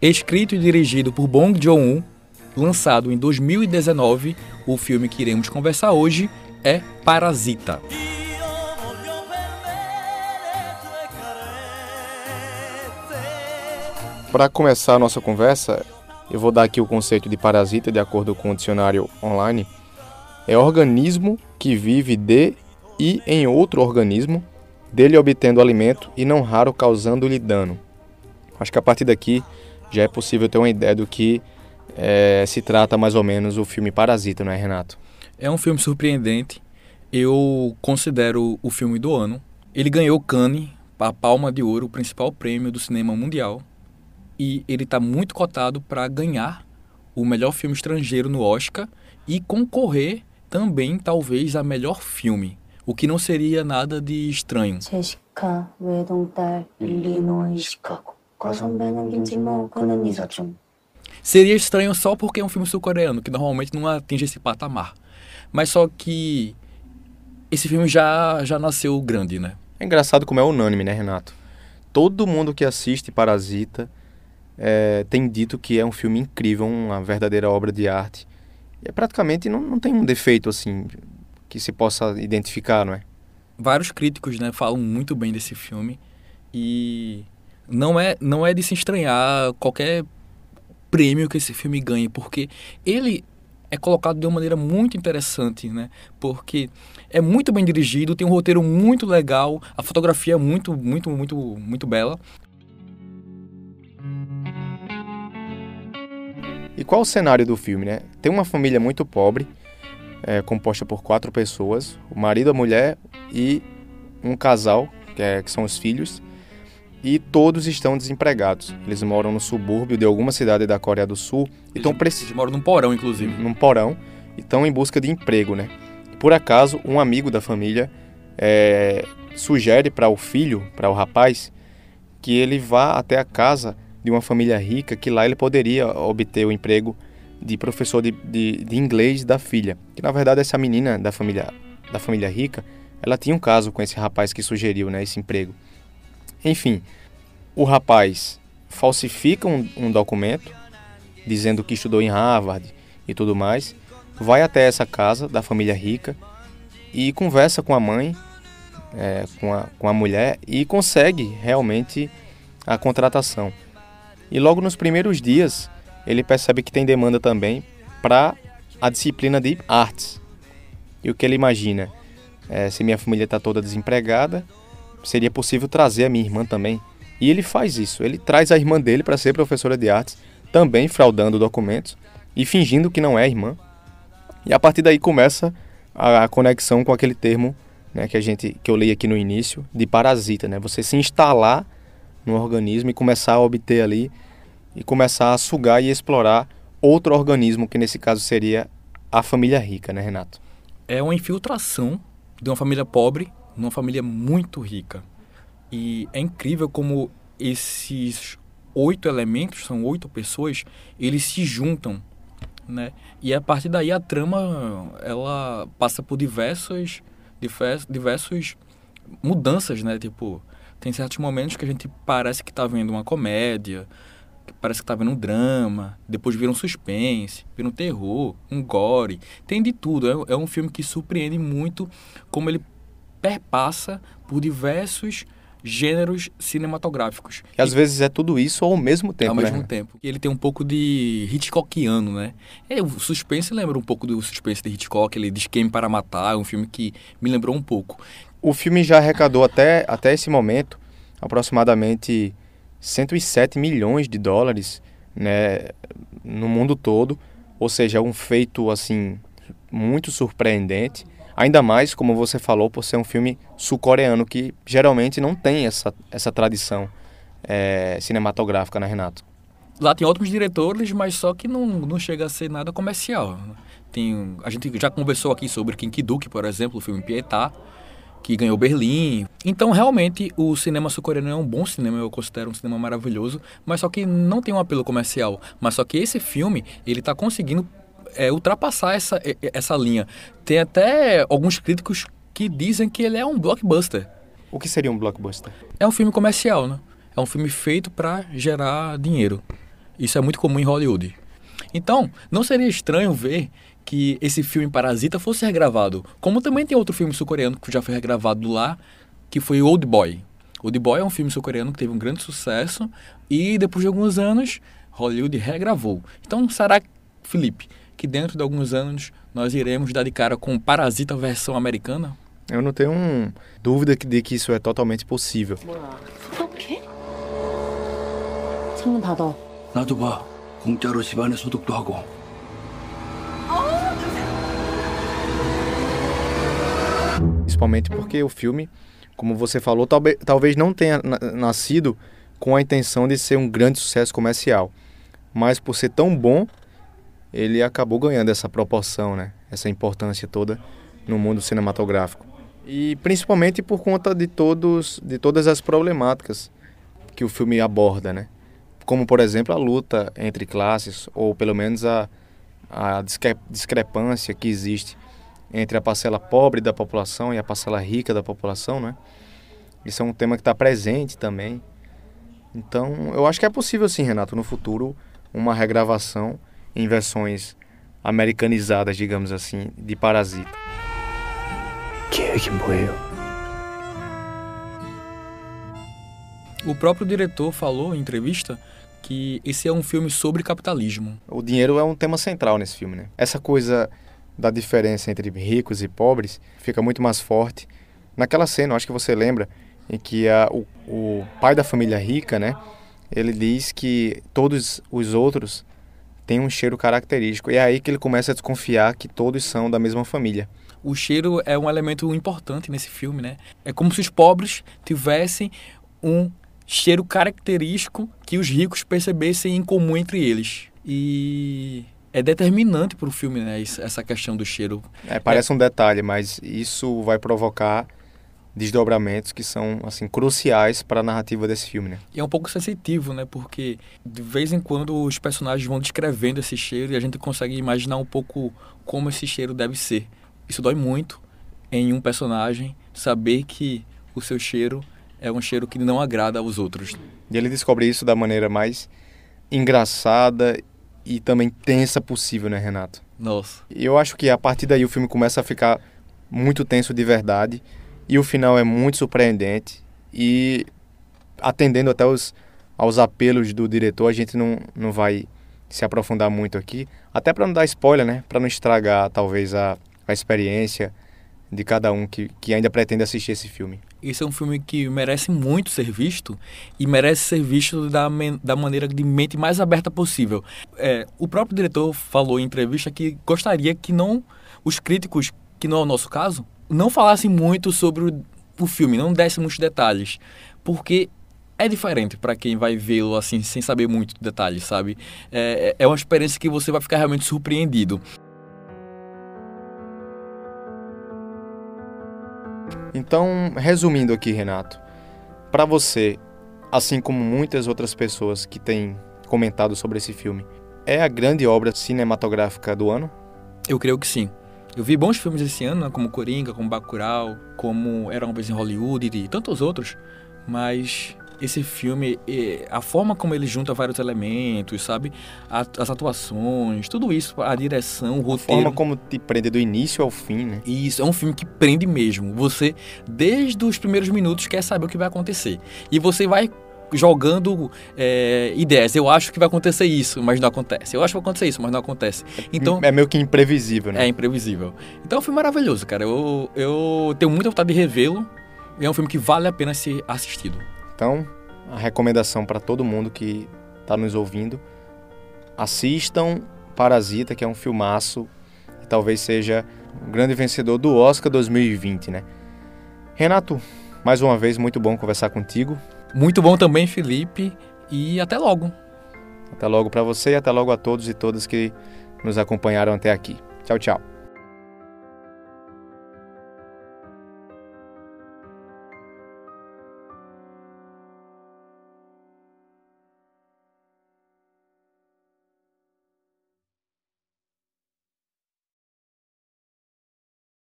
Escrito e dirigido por Bong Joon-ho, lançado em 2019, o filme que iremos conversar hoje é Parasita. Para começar a nossa conversa, eu vou dar aqui o conceito de parasita de acordo com o dicionário online. É organismo que vive de e em outro organismo, dele obtendo alimento e não raro causando-lhe dano. Acho que a partir daqui já é possível ter uma ideia do que é, se trata mais ou menos o filme Parasita, não é, Renato? É um filme surpreendente. Eu considero o filme do ano. Ele ganhou Cannes, a Palma de Ouro, o principal prêmio do cinema mundial. E ele está muito cotado para ganhar o melhor filme estrangeiro no Oscar e concorrer também, talvez, a melhor filme. O que não seria nada de estranho. Seria estranho só porque é um filme sul-coreano, que normalmente não atinge esse patamar. Mas só que esse filme já, já nasceu grande, né? É engraçado como é unânime, né, Renato? Todo mundo que assiste Parasita é, tem dito que é um filme incrível, uma verdadeira obra de arte. E é, praticamente não, não tem um defeito, assim, que se possa identificar, não é? Vários críticos, né, falam muito bem desse filme. E não é, não é de se estranhar qualquer prêmio que esse filme ganhe, porque ele é colocado de uma maneira muito interessante, né? Porque é muito bem dirigido, tem um roteiro muito legal, a fotografia é muito, muito, muito, muito bela. E qual o cenário do filme, né? Tem uma família muito pobre, é, composta por quatro pessoas, o marido, a mulher e um casal, que, é, que são os filhos e todos estão desempregados. Eles moram no subúrbio de alguma cidade da Coreia do Sul e estão precisando. Eles moram num porão, inclusive. Num porão e estão em busca de emprego, né? Por acaso, um amigo da família é, sugere para o filho, para o rapaz, que ele vá até a casa de uma família rica, que lá ele poderia obter o emprego de professor de, de, de inglês da filha. Que na verdade essa menina da família da família rica, ela tinha um caso com esse rapaz que sugeriu, né, esse emprego. Enfim, o rapaz falsifica um, um documento dizendo que estudou em Harvard e tudo mais, vai até essa casa da família rica e conversa com a mãe, é, com, a, com a mulher e consegue realmente a contratação. E logo nos primeiros dias ele percebe que tem demanda também para a disciplina de artes. E o que ele imagina? É, se minha família está toda desempregada, seria possível trazer a minha irmã também. E ele faz isso, ele traz a irmã dele para ser professora de artes, também fraudando documentos e fingindo que não é irmã. E a partir daí começa a, conexão com aquele termo né, que a gente que eu li aqui no início de parasita, né? Você se instalar no organismo e começar a obter ali e começar a sugar e explorar outro organismo que nesse caso seria a família rica, né, Renato? É uma infiltração de uma família pobre numa família muito rica. E é incrível como esses oito elementos, são oito pessoas, eles se juntam, né? E a partir daí a trama ela passa por diversas diversos mudanças, né? Tipo, tem certos momentos que a gente parece que está vendo uma comédia, que parece que está vendo um drama, depois vira um suspense, vira um terror, um gore, tem de tudo. É, é um filme que surpreende muito como ele perpassa por diversos gêneros cinematográficos. E às vezes é tudo isso ao mesmo tempo, Ao né? mesmo tempo. Ele tem um pouco de Hitchcockiano, né? É, o suspense lembra um pouco do suspense de Hitchcock, ele Esquema para Matar, é um filme que me lembrou um pouco. O filme já arrecadou até, até esse momento aproximadamente 107 milhões de dólares né, no mundo todo, ou seja, é um feito assim muito surpreendente. Ainda mais, como você falou, por ser um filme sul-coreano, que geralmente não tem essa, essa tradição é, cinematográfica, né, Renato? Lá tem ótimos diretores, mas só que não, não chega a ser nada comercial. Tem, a gente já conversou aqui sobre Kim Ki-duk, por exemplo, o filme Pietá, que ganhou Berlim. Então, realmente, o cinema sul-coreano é um bom cinema, eu considero um cinema maravilhoso, mas só que não tem um apelo comercial. Mas só que esse filme, ele está conseguindo é, ultrapassar essa, essa linha. Tem até alguns críticos que dizem que ele é um blockbuster. O que seria um blockbuster? É um filme comercial, né? É um filme feito para gerar dinheiro. Isso é muito comum em Hollywood. Então, não seria estranho ver que esse filme Parasita fosse regravado. Como também tem outro filme sul-coreano que já foi regravado lá, que foi Old Boy. Old Boy é um filme sul-coreano que teve um grande sucesso e depois de alguns anos Hollywood regravou. Então, será, Felipe, que dentro de alguns anos nós iremos dar de cara com Parasita versão americana? Eu não tenho um dúvida de que isso é totalmente possível. 소독해? 창문 닫아. 나도 봐. 공짜로 집안에 소독도 하고. Principalmente porque o filme, como você falou, talvez, talvez não tenha nascido com a intenção de ser um grande sucesso comercial. Mas por ser tão bom, ele acabou ganhando essa proporção, né? essa importância toda no mundo cinematográfico. E principalmente por conta de, todos, de todas as problemáticas que o filme aborda, né? Como, por exemplo, a luta entre classes, ou pelo menos a, a discrepância que existe entre a parcela pobre da população e a parcela rica da população, né? Isso é um tema que está presente também. Então, eu acho que é possível sim, Renato, no futuro, uma regravação em versões americanizadas, digamos assim, de Parasita. Quem é morreu? O próprio diretor falou em entrevista que esse é um filme sobre capitalismo. O dinheiro é um tema central nesse filme, né? Essa coisa da diferença entre ricos e pobres fica muito mais forte naquela cena, acho que você lembra, em que a, o, o pai da família rica, né, ele diz que todos os outros têm um cheiro característico. E é aí que ele começa a desconfiar que todos são da mesma família. O cheiro é um elemento importante nesse filme, né? É como se os pobres tivessem um cheiro característico que os ricos percebessem em comum entre eles. E é determinante para o filme, né? Essa questão do cheiro. É, parece é. um detalhe, mas isso vai provocar desdobramentos que são assim cruciais para a narrativa desse filme, né? E é um pouco sensitivo, né? Porque de vez em quando os personagens vão descrevendo esse cheiro e a gente consegue imaginar um pouco como esse cheiro deve ser. Isso dói muito em um personagem saber que o seu cheiro é um cheiro que não agrada aos outros. E ele descobre isso da maneira mais engraçada e também tensa possível, né, Renato? Nossa. Eu acho que a partir daí o filme começa a ficar muito tenso de verdade e o final é muito surpreendente e atendendo até os, aos apelos do diretor, a gente não, não vai se aprofundar muito aqui, até para não dar spoiler, né, para não estragar talvez a, a experiência de cada um que, que ainda pretende assistir esse filme. Esse é um filme que merece muito ser visto e merece ser visto da, da maneira de mente mais aberta possível. É, o próprio diretor falou em entrevista que gostaria que não os críticos, que não é o nosso caso, não falassem muito sobre o, o filme, não dessem muitos detalhes, porque é diferente para quem vai vê-lo assim sem saber muito detalhes, sabe? É, é uma experiência que você vai ficar realmente surpreendido. Então, resumindo aqui, Renato, para você, assim como muitas outras pessoas que têm comentado sobre esse filme, é a grande obra cinematográfica do ano? Eu creio que sim. Eu vi bons filmes esse ano, né, como Coringa, como Bacurau, como Era uma vez em Hollywood e tantos outros, mas esse filme, a forma como ele junta vários elementos, sabe? As atuações, tudo isso, a direção, o roteiro. A forma como te prende do início ao fim, né? Isso, é um filme que prende mesmo. Você, desde os primeiros minutos, quer saber o que vai acontecer. E você vai jogando é, ideias. Eu acho que vai acontecer isso, mas não acontece. Eu acho que vai acontecer isso, mas não acontece. Então é meio que imprevisível, né? É imprevisível. Então é um filme maravilhoso, cara. Eu, eu tenho muita vontade de revê-lo. É um filme que vale a pena ser assistido. Então, a recomendação para todo mundo que está nos ouvindo: assistam Parasita, que é um filmaço e talvez seja o grande vencedor do Oscar 2020, né? Renato, mais uma vez, muito bom conversar contigo. Muito bom também, Felipe, e até logo. Até logo para você e até logo a todos e todas que nos acompanharam até aqui. Tchau, tchau.